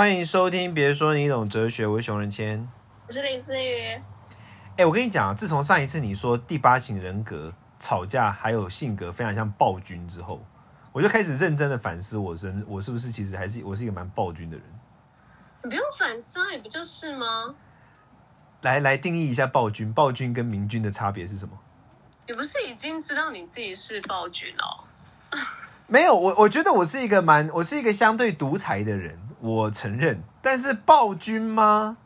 欢迎收听，别说你懂哲学，我是熊仁谦。我是林思雨。哎，我跟你讲啊，自从上一次你说第八型人格吵架还有性格非常像暴君之后，我就开始认真的反思我身，我是不是其实还是我是一个蛮暴君的人？你不用反思啊，你不就是吗？来来定义一下暴君，暴君跟明君的差别是什么？你不是已经知道你自己是暴君了？没有，我我觉得我是一个蛮，我是一个相对独裁的人，我承认。但是暴君吗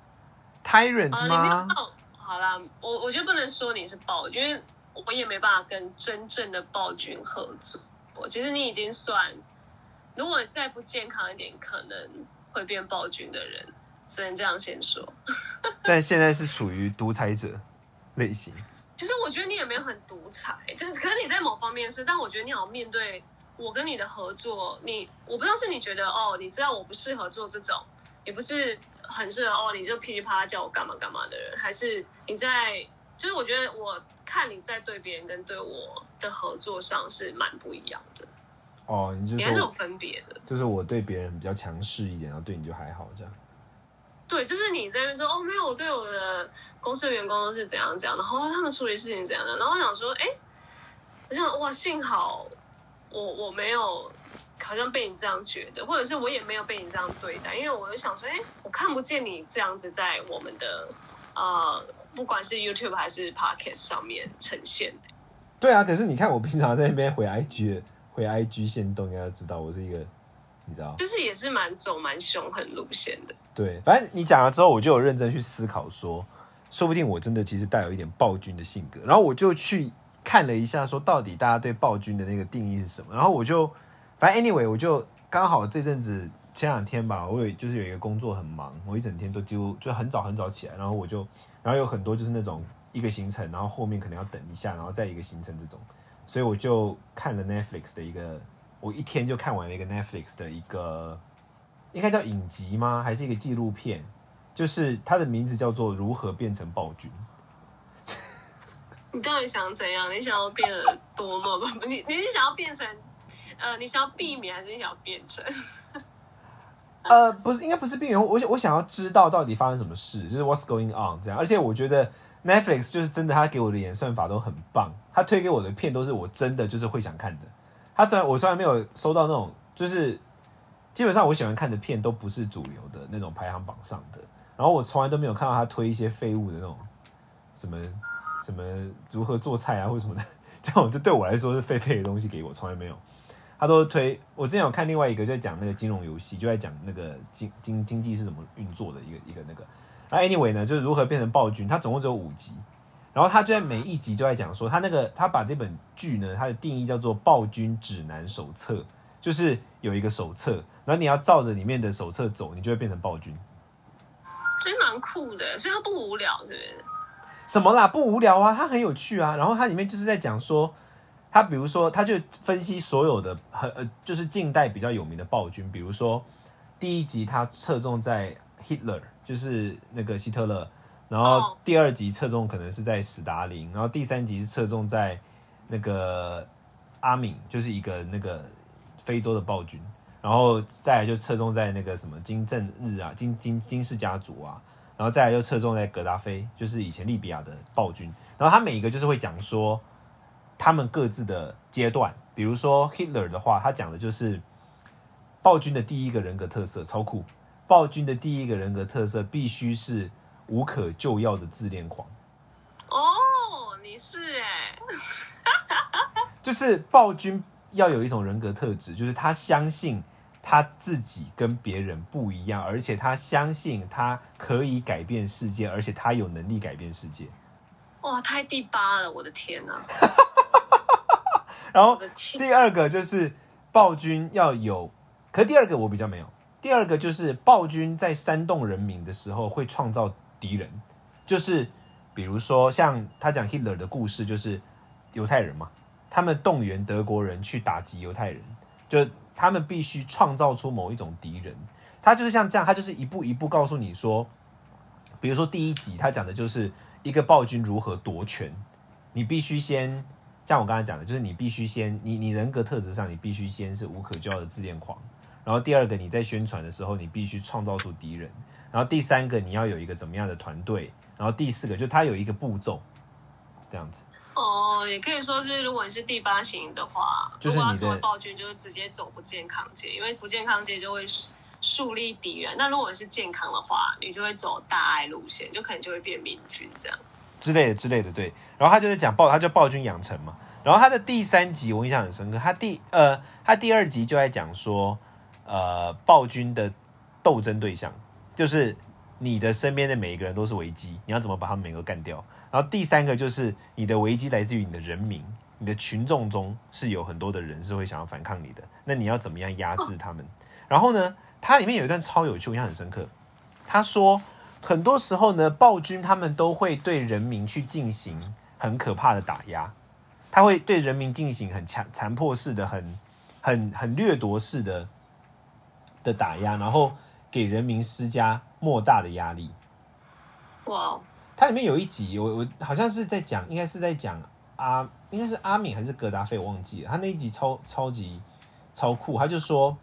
？tyrant 吗？好啦，我我觉得不能说你是暴君，因为我也没办法跟真正的暴君合作。我其实你已经算，如果再不健康一点，可能会变暴君的人，只能这样先说。但现在是处于独裁者类型。其实我觉得你也没有很独裁，就可能你在某方面是，但我觉得你好像面对。我跟你的合作，你我不知道是你觉得哦，你知道我不适合做这种，也不是很适合哦，你就噼里啪啦叫我干嘛干嘛的人，还是你在就是我觉得我看你在对别人跟对我的合作上是蛮不一样的。哦，你就是有分别的，就是我对别人比较强势一点，然后对你就还好这样。对，就是你在那边说哦，没有，我对我的公司的员工都是怎样怎样，然后他们处理事情怎样的，然后我想说，哎，我想哇，幸好。我我没有好像被你这样觉得，或者是我也没有被你这样对待，因为我就想说，哎，我看不见你这样子在我们的呃，不管是 YouTube 还是 Podcast 上面呈现。对啊，可是你看我平常在那边回 IG 回 IG 线动，应该知道我是一个，你知道，就是也是蛮走蛮凶狠路线的。对，反正你讲了之后，我就有认真去思考，说说不定我真的其实带有一点暴君的性格，然后我就去。看了一下，说到底大家对暴君的那个定义是什么？然后我就，反正 anyway，我就刚好这阵子前两天吧，我有就是有一个工作很忙，我一整天都几乎就很早很早起来，然后我就，然后有很多就是那种一个行程，然后后面可能要等一下，然后再一个行程这种，所以我就看了 Netflix 的一个，我一天就看完了一个 Netflix 的一个，应该叫影集吗？还是一个纪录片？就是它的名字叫做《如何变成暴君》。你到底想怎样？你想要变得多么不？你你是想要变成呃，你想要避免还是你想要变成？呃，不是，应该不是避免。我我想要知道到底发生什么事，就是 What's going on 这样。而且我觉得 Netflix 就是真的，他给我的演算法都很棒，他推给我的片都是我真的就是会想看的。他虽然我虽然没有收到那种，就是基本上我喜欢看的片都不是主流的那种排行榜上的，然后我从来都没有看到他推一些废物的那种什么。什么如何做菜啊，或什么的，这种就对我来说是废废的东西，给我从来没有。他都推我之前有看另外一个，就在讲那个金融游戏，就在讲那个经经经济是怎么运作的一个一个那个。然后 anyway 呢，就是如何变成暴君，它总共只有五集，然后他就在每一集就在讲说，他那个他把这本剧呢，它的定义叫做《暴君指南手册》，就是有一个手册，然后你要照着里面的手册走，你就会变成暴君。真蛮酷的，所以它不无聊，是不是？什么啦？不无聊啊，它很有趣啊。然后它里面就是在讲说，他比如说，他就分析所有的很呃，就是近代比较有名的暴君。比如说第一集他侧重在 Hitler，就是那个希特勒。然后第二集侧重可能是在史达林。然后第三集是侧重在那个阿敏，就是一个那个非洲的暴君。然后再来就侧重在那个什么金正日啊，金金金氏家族啊。然后再来就侧重在格达菲，就是以前利比亚的暴君。然后他每一个就是会讲说他们各自的阶段，比如说 Hitler 的话，他讲的就是暴君的第一个人格特色超酷。暴君的第一个人格特色必须是无可救药的自恋狂。哦，你是哎，就是暴君要有一种人格特质，就是他相信。他自己跟别人不一样，而且他相信他可以改变世界，而且他有能力改变世界。哇，太第八了，我的天哪！然后第二个就是暴君要有，可是第二个我比较没有。第二个就是暴君在煽动人民的时候会创造敌人，就是比如说像他讲 Hitler 的故事，就是犹太人嘛，他们动员德国人去打击犹太人，就。他们必须创造出某一种敌人，他就是像这样，他就是一步一步告诉你说，比如说第一集他讲的就是一个暴君如何夺权，你必须先像我刚才讲的，就是你必须先你你人格特质上你必须先是无可救药的自恋狂，然后第二个你在宣传的时候，你必须创造出敌人，然后第三个你要有一个怎么样的团队，然后第四个就它有一个步骤，这样子。哦，也可以说是，如果你是第八型的话，就是你的如果要成为暴君，就是直接走不健康界，因为不健康界就会树树立敌人。那如果你是健康的话，你就会走大爱路线，就可能就会变明君这样。之类的之类的，对。然后他就是讲暴，他叫暴君养成嘛。然后他的第三集我印象很深刻，他第呃他第二集就在讲说，呃暴君的斗争对象就是你的身边的每一个人都是危机，你要怎么把他们每个干掉？然后第三个就是你的危机来自于你的人民，你的群众中是有很多的人是会想要反抗你的，那你要怎么样压制他们？然后呢，它里面有一段超有趣，我印象很深刻。他说，很多时候呢，暴君他们都会对人民去进行很可怕的打压，他会对人民进行很强残破式的、很很很掠夺式的的打压，然后给人民施加莫大的压力。哇，它里面有一集，我我好像是在讲，应该是在讲阿，应该是阿敏还是格达费，我忘记了。他那一集超超级超酷，他就说，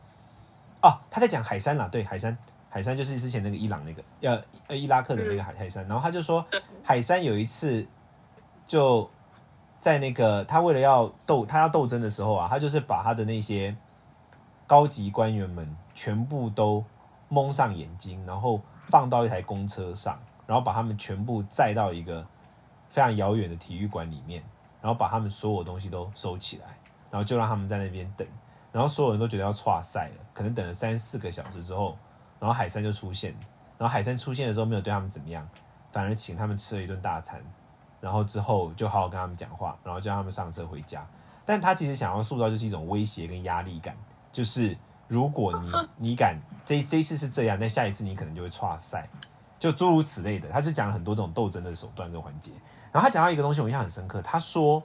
哦，他在讲海山啦，对，海山，海山就是之前那个伊朗那个，呃呃伊拉克的那个海海山，然后他就说，海山有一次就在那个他为了要斗他要斗争的时候啊，他就是把他的那些高级官员们全部都蒙上眼睛，然后放到一台公车上。然后把他们全部载到一个非常遥远的体育馆里面，然后把他们所有东西都收起来，然后就让他们在那边等。然后所有人都觉得要岔赛了，可能等了三四个小时之后，然后海山就出现。然后海山出现的时候没有对他们怎么样，反而请他们吃了一顿大餐。然后之后就好好跟他们讲话，然后叫他们上车回家。但他其实想要塑造就是一种威胁跟压力感，就是如果你 你敢这这一次是这样，那下一次你可能就会岔赛。就诸如此类的，他就讲了很多这种斗争的手段跟环节。然后他讲到一个东西，我印象很深刻。他说，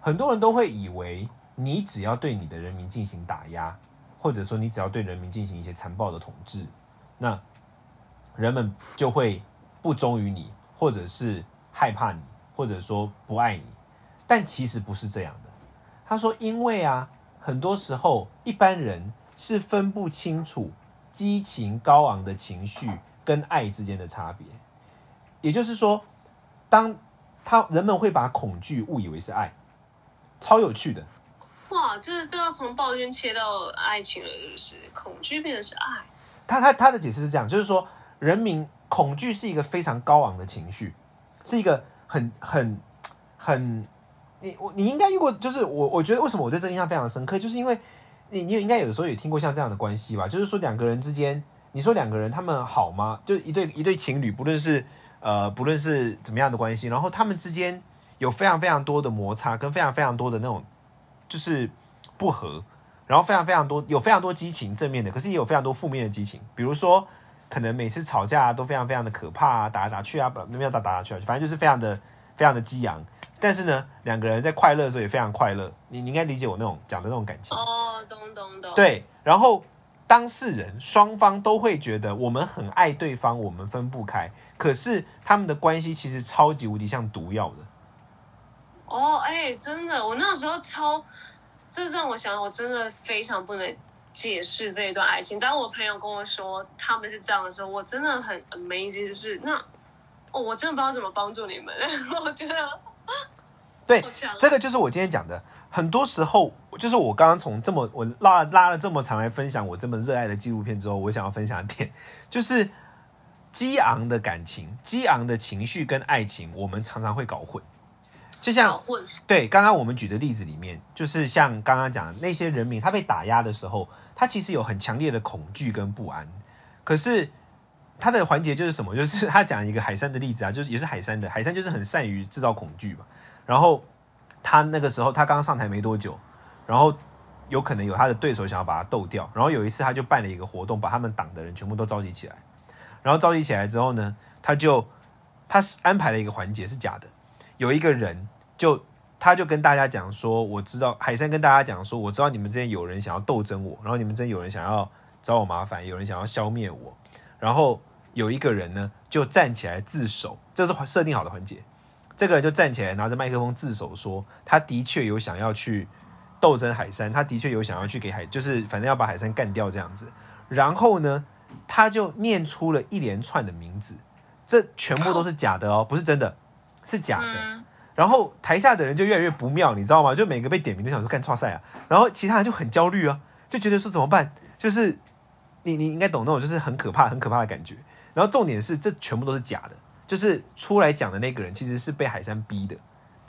很多人都会以为你只要对你的人民进行打压，或者说你只要对人民进行一些残暴的统治，那人们就会不忠于你，或者是害怕你，或者说不爱你。但其实不是这样的。他说，因为啊，很多时候一般人是分不清楚激情高昂的情绪。跟爱之间的差别，也就是说，当他人们会把恐惧误以为是爱，超有趣的。哇，这这要从暴君切到爱情了，就是恐惧变成是爱。他他他的解释是这样，就是说，人民恐惧是一个非常高昂的情绪，是一个很很很你我你应该遇过，就是我我觉得为什么我对这个印象非常深刻，就是因为你你应该有时候也听过像这样的关系吧，就是说两个人之间。你说两个人他们好吗？就一对一对情侣，不论是呃不论是怎么样的关系，然后他们之间有非常非常多的摩擦，跟非常非常多的那种就是不和，然后非常非常多有非常多激情正面的，可是也有非常多负面的激情。比如说，可能每次吵架都非常非常的可怕啊，打来打去啊，不没有打打来去啊，反正就是非常的非常的激昂。但是呢，两个人在快乐的时候也非常快乐。你你应该理解我那种讲的那种感情哦，懂懂懂。对，然后。当事人双方都会觉得我们很爱对方，我们分不开。可是他们的关系其实超级无敌像毒药的。哦，哎，真的，我那时候超，这让我想，我真的非常不能解释这一段爱情。当我朋友跟我说他们是这样的时候，我真的很 amazing，是那，哦，我真的不知道怎么帮助你们。我觉得，对，这个就是我今天讲的。很多时候，就是我刚刚从这么我拉拉了这么长来分享我这么热爱的纪录片之后，我想要分享的点就是激昂的感情、激昂的情绪跟爱情，我们常常会搞混。就像对刚刚我们举的例子里面，就是像刚刚讲的那些人民，他被打压的时候，他其实有很强烈的恐惧跟不安。可是他的环节就是什么？就是 他讲一个海山的例子啊，就是也是海山的海山，就是很善于制造恐惧嘛。然后。他那个时候，他刚上台没多久，然后有可能有他的对手想要把他斗掉。然后有一次，他就办了一个活动，把他们党的人全部都召集起来。然后召集起来之后呢，他就他是安排了一个环节是假的，有一个人就他就跟大家讲说：“我知道海山跟大家讲说，我知道你们之间有人想要斗争我，然后你们之间有人想要找我麻烦，有人想要消灭我。然后有一个人呢，就站起来自首，这是设定好的环节。”这个人就站起来，拿着麦克风自首，说他的确有想要去斗争海山，他的确有想要去给海，就是反正要把海山干掉这样子。然后呢，他就念出了一连串的名字，这全部都是假的哦，不是真的，是假的。嗯，然后台下的人就越来越不妙，你知道吗？就每个被点名都想说干错赛啊，然后其他人就很焦虑啊，就觉得说怎么办？就是你你应该懂那种就是很可怕很可怕的感觉。然后重点是这全部都是假的，就是出来讲的那个人其实是被海山逼的，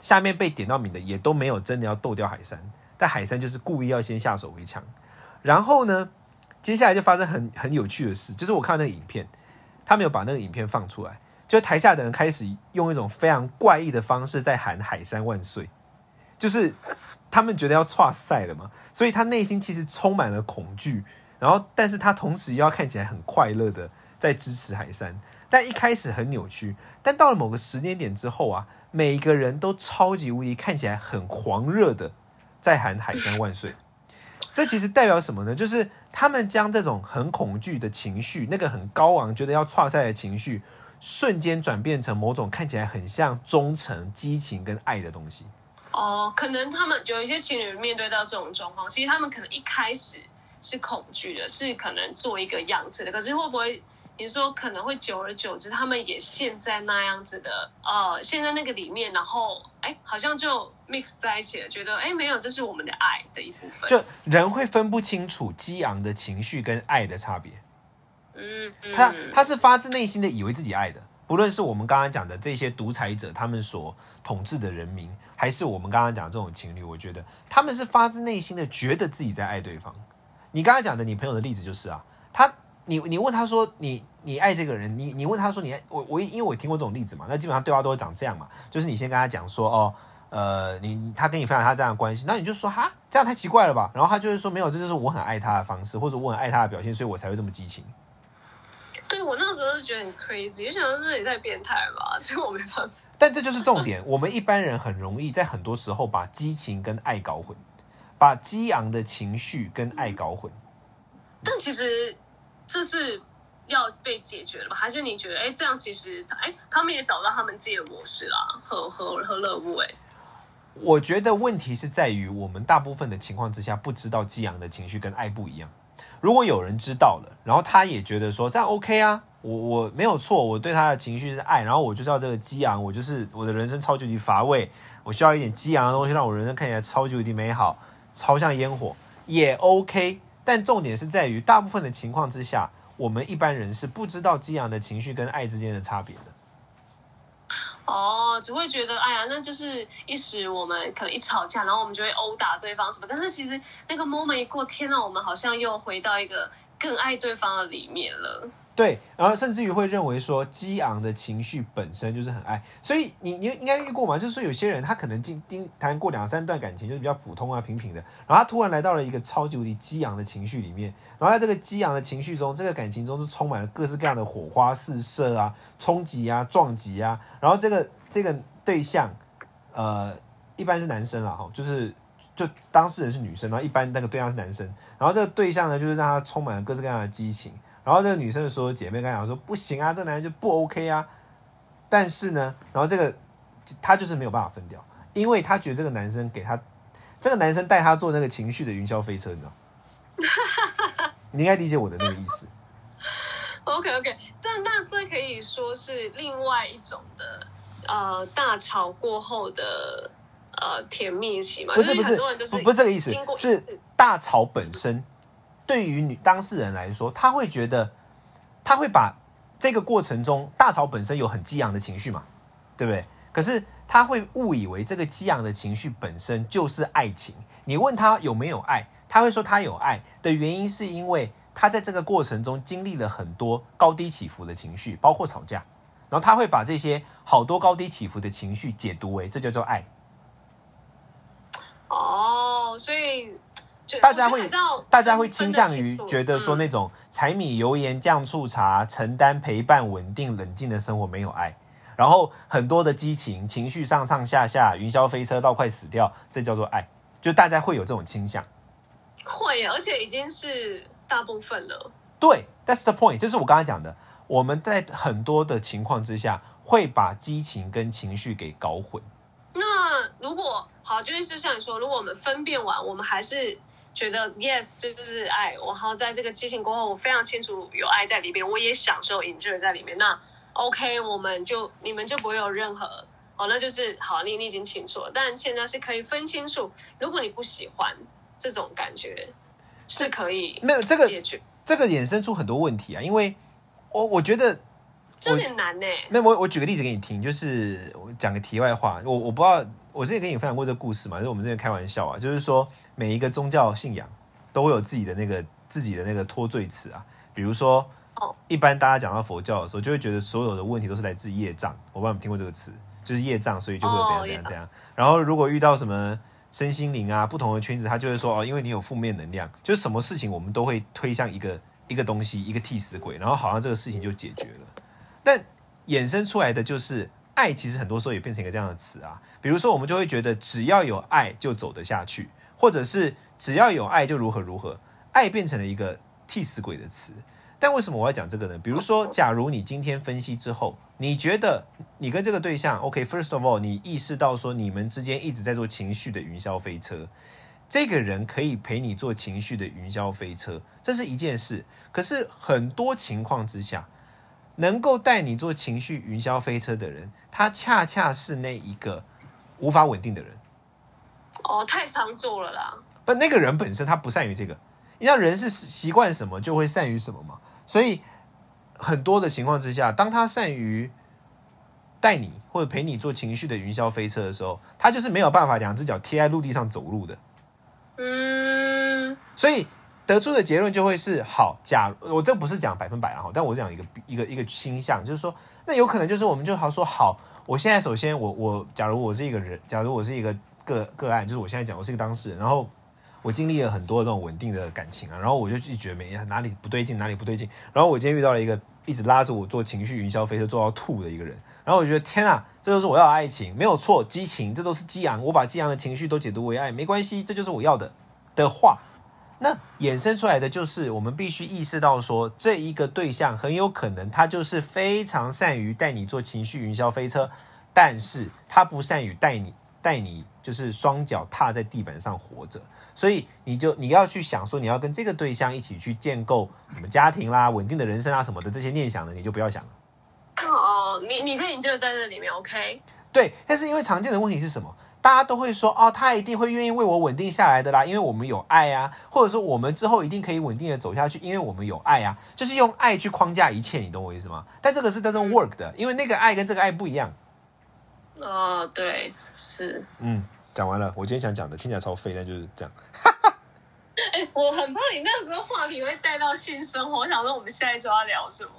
下面被点到名的也都没有真的要斗掉海山，但海山就是故意要先下手为强。然后呢，接下来就发生很很有趣的事，就是我看那个影片，他们有把那个影片放出来。就台下的人开始用一种非常怪异的方式在喊“海山万岁”，就是他们觉得要跨赛了嘛，所以他内心其实充满了恐惧，然后但是他同时又要看起来很快乐的在支持海山，但一开始很扭曲，但到了某个时间点之后啊，每个人都超级无敌看起来很狂热的在喊“海山万岁”，这其实代表什么呢？就是他们将这种很恐惧的情绪，那个很高昂觉得要跨赛的情绪。瞬间转变成某种看起来很像忠诚、激情跟爱的东西。哦，可能他们有一些情侣面对到这种状况，其实他们可能一开始是恐惧的，是可能做一个样子的。可是会不会你说可能会久而久之，他们也陷在那样子的呃，陷在那个里面，然后哎，好像就 mix 在一起了，觉得哎没有，这是我们的爱的一部分。就人会分不清楚激昂的情绪跟爱的差别。嗯，他他是发自内心的以为自己爱的，不论是我们刚刚讲的这些独裁者，他们所统治的人民，还是我们刚刚讲这种情侣，我觉得他们是发自内心的觉得自己在爱对方。你刚刚讲的你朋友的例子就是啊，他你你问他说你你爱这个人，你你问他说你爱我我因为我听过这种例子嘛，那基本上对话都会长这样嘛，就是你先跟他讲说哦呃你他跟你分享他这样的关系，那你就说哈这样太奇怪了吧，然后他就会说没有，这就是我很爱他的方式，或者我很爱他的表现，所以我才会这么激情。对我那时候是觉得很 crazy，就想到这也太变态吧，这我没办法。但这就是重点，我们一般人很容易在很多时候把激情跟爱搞混，把激昂的情绪跟爱搞混。但其实这是要被解决的吧？还是你觉得，哎，这样其实，哎，他们也找到他们自己的模式啦，和和和乐物，哎，我觉得问题是在于我们大部分的情况之下不知道激昂的情绪跟爱不一样。如果有人知道了，然后他也觉得说这样 OK 啊，我我没有错，我对他的情绪是爱，然后我就是要这个激昂，我就是我的人生超级无敌乏味，我需要一点激昂的东西，让我人生看起来超级无敌美好，超像烟火也 OK。但重点是在于，大部分的情况之下，我们一般人是不知道激昂的情绪跟爱之间的差别的。哦，只会觉得，哎呀，那就是一时我们可能一吵架，然后我们就会殴打对方什么。但是其实那个 moment 一过，天呐，我们好像又回到一个更爱对方的里面了。对，然后甚至于会认为说，激昂的情绪本身就是很爱，所以你你应该遇过嘛？就是说有些人他可能经经谈过两三段感情，就是比较普通啊、平平的，然后他突然来到了一个超级无敌激昂的情绪里面，然后在这个激昂的情绪中，这个感情中就充满了各式各样的火花四射啊、冲击啊、撞击啊，然后这个这个对象，呃，一般是男生啦，哈，就是就当事人是女生，然后一般那个对象是男生，然后这个对象呢，就是让他充满了各式各样的激情。然后这个女生的所有姐妹跟他讲说不行啊，这男人就不 OK 啊。但是呢，然后这个他就是没有办法分掉，因为他觉得这个男生给他，这个男生带他坐那个情绪的云霄飞车，你知道？你应该理解我的那个意思。OK OK，但但这可以说是另外一种的呃大吵过后的呃甜蜜期嘛？不是不是很多人就是不不是这个意思，是大吵本身对于女当事人来说，他会觉得他会把这个过程中大吵本身有很激昂的情绪嘛，对不对？可是他会误以为这个激昂的情绪本身就是爱情。你问他有没有爱，他会说他有爱的原因是因为他在这个过程中经历了很多高低起伏的情绪，包括吵架，然后他会把这些好多高低起伏的情绪解读为这叫做爱。哦，所以大家会大家会倾向于觉得说嗯那种柴米油盐酱醋茶、承担陪伴、稳定冷静的生活没有爱，然后很多的激情、情绪上上下下、云霄飞车到快死掉，这叫做爱。就大家会有这种倾向。会，而且已经是大部分了。对，That's the point，就是我刚才讲的，我们在很多的情况之下会把激情跟情绪给搞混。那如果好，就是就像你说，如果我们分辨完，我们还是觉得 yes，这就是爱。然后在这个激情过后，我非常清楚有爱在里面，我也享受 enjoy 在里面。那 OK，我们就你们就不会有任何哦，那就是好，你你已经清楚了。但现在是可以分清楚，如果你不喜欢这种感觉，是可以没有这个解决，这个衍生出很多问题啊，因为我我觉得这有点难呢。那我我举个例子给你听，就是我讲个题外话，我我不知道，我之前跟你分享过这个故事嘛，就是我们之前开玩笑啊，就是说每一个宗教信仰都有自己的那个自己的那个脱罪词啊，比如说，哦，一般大家讲到佛教的时候，就会觉得所有的问题都是来自业障，我不知道你们听过这个词，就是业障，所以就会有怎样哦怎样怎样。然后如果遇到什么身心灵啊不同的圈子，他就会说哦，因为你有负面能量，就是什么事情我们都会推向一个一个东西，一个替死鬼，然后好像这个事情就解决了。但衍生出来的就是爱，其实很多时候也变成一个这样的词啊。比如说，我们就会觉得只要有爱就走得下去，或者是只要有爱就如何如何，爱变成了一个替死鬼的词。但为什么我要讲这个呢？比如说，假如你今天分析之后，你觉得你跟这个对象，OK，first、of all，你意识到说你们之间一直在做情绪的云霄飞车，这个人可以陪你做情绪的云霄飞车，这是一件事。可是很多情况之下，能够带你做情绪云霄飞车的人，他恰恰是那一个无法稳定的人。哦，太常做了啦。不，那个人本身他不善于这个。你知道人是习惯什么就会善于什么嘛？所以很多的情况之下，当他善于带你或者陪你做情绪的云霄飞车的时候，他就是没有办法两只脚贴在陆地上走路的。嗯，所以得出的结论就会是：好，假我这不是讲百分百啊，但我讲一个一个一个倾向，就是说，那有可能就是我们就好说好，我现在首先我我假如我是一个人，假如我是一个个个案，就是我现在讲我是一个当事人，然后我经历了很多这种稳定的感情啊，然后我就一直觉得每哪里不对劲，哪里不对劲，然后我今天遇到了一个一直拉着我做情绪云霄飞车做到吐的一个人，然后我觉得天啊，这就是我要的爱情，没有错，激情，这都是激昂，我把激昂的情绪都解读为爱，没关系，这就是我要的的话。那衍生出来的就是，我们必须意识到说，这一个对象很有可能他就是非常善于带你做情绪云霄飞车，但是他不善于带你带你就是双脚踏在地板上活着，所以你就你要去想说，你要跟这个对象一起去建构什么家庭啦、稳定的人生啊什么的这些念想呢，你就不要想了。哦，你你可以就在这里面，OK？对，但是因为常见的问题是什么？大家都会说哦，他一定会愿意为我稳定下来的啦，因为我们有爱啊，或者说我们之后一定可以稳定的走下去，因为我们有爱啊，就是用爱去框架一切，你懂我意思吗？但这个是 doesn't work 的，因为那个爱跟这个爱不一样。哦，对，是。嗯，讲完了，我今天想讲的听起来超废，但就是这样。哎，我很怕你那时候话题会带到性生活，我想说我们下一周要聊什么？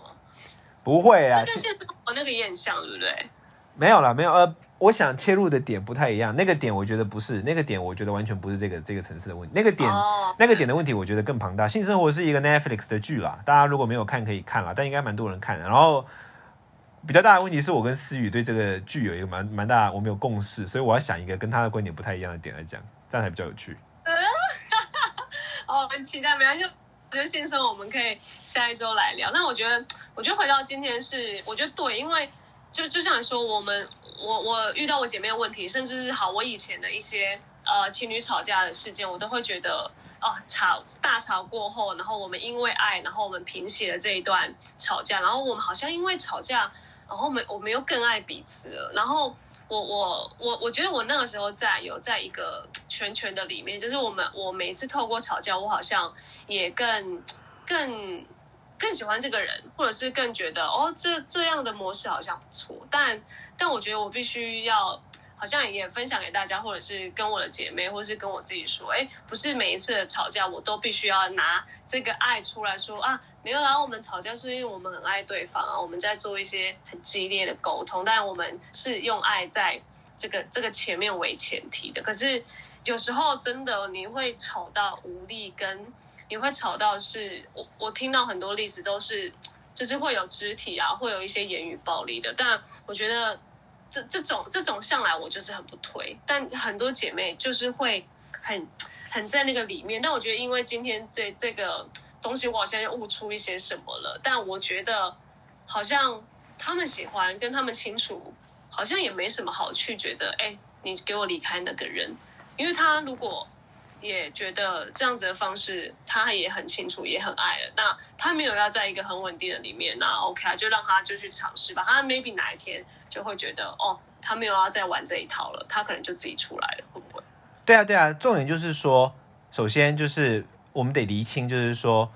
不会啊这，跟性生活那个也很像，对不对？没有了，没有呃，我想切入的点不太一样，那个点我觉得不是，那个点我觉得完全不是这个这个层次的问题，那个点、哦那个点的问题我觉得更庞大。性生活是一个 Netflix 的剧啦，大家如果没有看可以看啦，但应该蛮多人看的。然后比较大的问题是我跟思雨对这个剧有一个蛮蛮大，我们有共识，所以我要想一个跟他的观点不太一样的点来讲，这样才比较有趣。哦，很期待，没关系。我觉得性生我们可以下一周来聊。那我觉得，我觉得回到今天是，我觉得对，因为就就像你说，我们我我遇到我姐妹的问题，甚至是好我以前的一些呃情侣吵架的事件，我都会觉得哦，吵大吵过后，然后我们因为爱，然后我们平息了这一段吵架，然后我们好像因为吵架，然后我们我们又更爱彼此了，然后。我我我我觉得我那个时候在有在一个圈圈的里面，就是我们我每次透过吵架，我好像也更更更喜欢这个人，或者是更觉得哦，这这样的模式好像不错。但但我觉得我必须要，好像也分享给大家，或者是跟我的姐妹，或者是跟我自己说，哎，不是每一次的吵架我都必须要拿这个爱出来说啊，没有啦，我们吵架是因为我们很爱对方啊，我们在做一些很激烈的沟通，但我们是用爱在这个这个前面为前提的。可是有时候真的你会吵到无力，跟你会吵到是我我听到很多例子都是，就是会有肢体啊，会有一些言语暴力的。但我觉得这这种这种向来我就是很不推，但很多姐妹就是会很很在那个里面。但我觉得因为今天这这个东西，我好像悟出一些什么了。但我觉得好像他们喜欢跟他们清楚，好像也没什么好去觉得，哎，你给我离开那个人，因为他如果也觉得这样子的方式，他也很清楚，也很爱了，那他没有要在一个很稳定的里面，那 OK 啊，就让他就去尝试吧。他 maybe 哪一天就会觉得，哦，他没有要再玩这一套了，他可能就自己出来了，会不会？对啊，对啊，重点就是说，首先就是我们得厘清，就是说，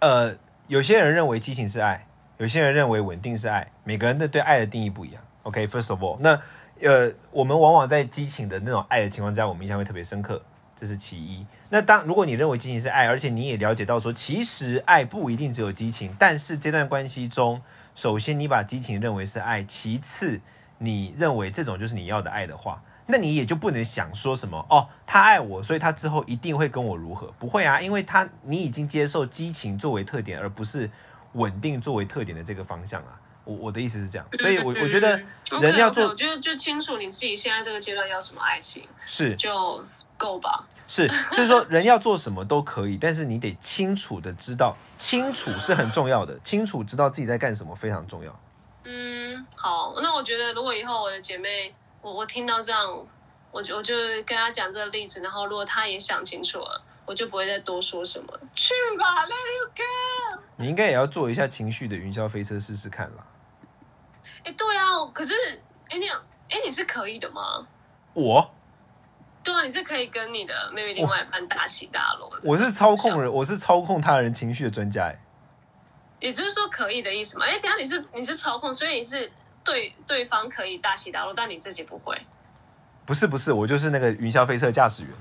呃，有些人认为激情是爱，有些人认为稳定是爱，每个人的对爱的定义不一样。OK，first、of all，那呃，我们往往在激情的那种爱的情况下，我们印象会特别深刻，这是其一。那当如果你认为激情是爱，而且你也了解到说，其实爱不一定只有激情，但是这段关系中，首先你把激情认为是爱，其次你认为这种就是你要的爱的话，那你也就不能想说什么哦，他爱我，所以他之后一定会跟我如何？不会啊，因为他你已经接受激情作为特点，而不是稳定作为特点的这个方向啊。我我的意思是这样，所以我我觉得人要做我觉得就清楚你自己现在这个阶段要什么爱情是就够吧。是，就是说人要做什么都可以，但是你得清楚的知道，清楚是很重要的，清楚知道自己在干什么非常重要。嗯，好，那我觉得如果以后我的姐妹，我我听到这样，我就我就跟她讲这个例子，然后如果她也想清楚了，我就不会再多说什么，去吧，Let you go。你应该也要做一下情绪的云霄飞车试试看啦。哎，对啊，可是，哎，你，哎，你是可以的吗？我对啊，你是可以跟你的 maybe 另外一半大起大落的。我是操控人，我是操控他人情绪的专家、欸。也就是说可以的意思嘛？哎，等下你是你是操控，所以你是对对方可以大起大落，但你自己不会，不是不是，我就是那个云霄飞车驾驶员。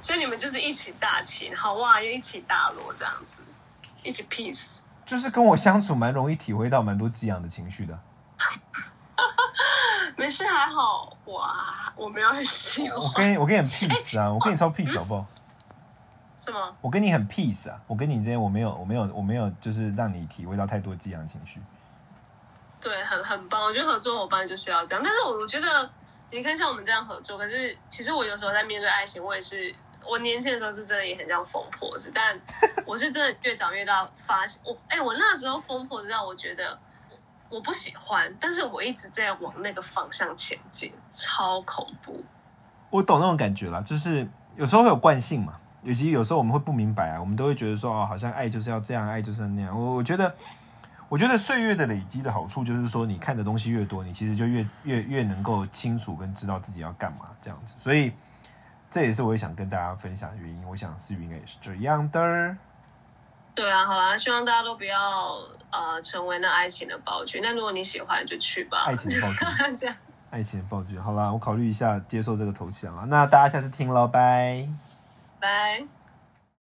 所以你们就是一起大起，然后哇又一起大落这样子，一起 peace。就是跟我相处蛮容易体会到蛮多激昂的情绪的。没事还好，我，我没有很喜我跟你我跟你很 peace 啊，我跟你超 peace 好不好？什么？我跟你很 peace 啊，我跟你之间我没有我没有我没有就是让你体会到太多激昂情绪。对，很很棒。我觉得合作伙伴就是要这样，但是我我觉得你看像我们这样合作，可是其实我有时候在面对爱情，我也是。我年轻的时候是真的也很像疯婆子，但我是真的越长越大发现，我哎、我那时候疯婆子让我觉得我不喜欢，但是我一直在往那个方向前进，超恐怖。我懂那种感觉啦，就是有时候会有惯性嘛，尤其有时候我们会不明白啊，我们都会觉得说哦，好像爱就是要这样，爱就是要那样。我我觉得，我觉得岁月的累积的好处就是说，你看的东西越多，你其实就越越越能够清楚跟知道自己要干嘛这样子。所以这也是我也想跟大家分享的原因。我想思云也是这样的。对啊，好啦，希望大家都不要呃成为那爱情的暴君。但如果你喜欢，就去吧。爱情的暴君 这样，爱情的暴君，好啦，我考虑一下接受这个头衔了。那大家下次听喽，拜。拜。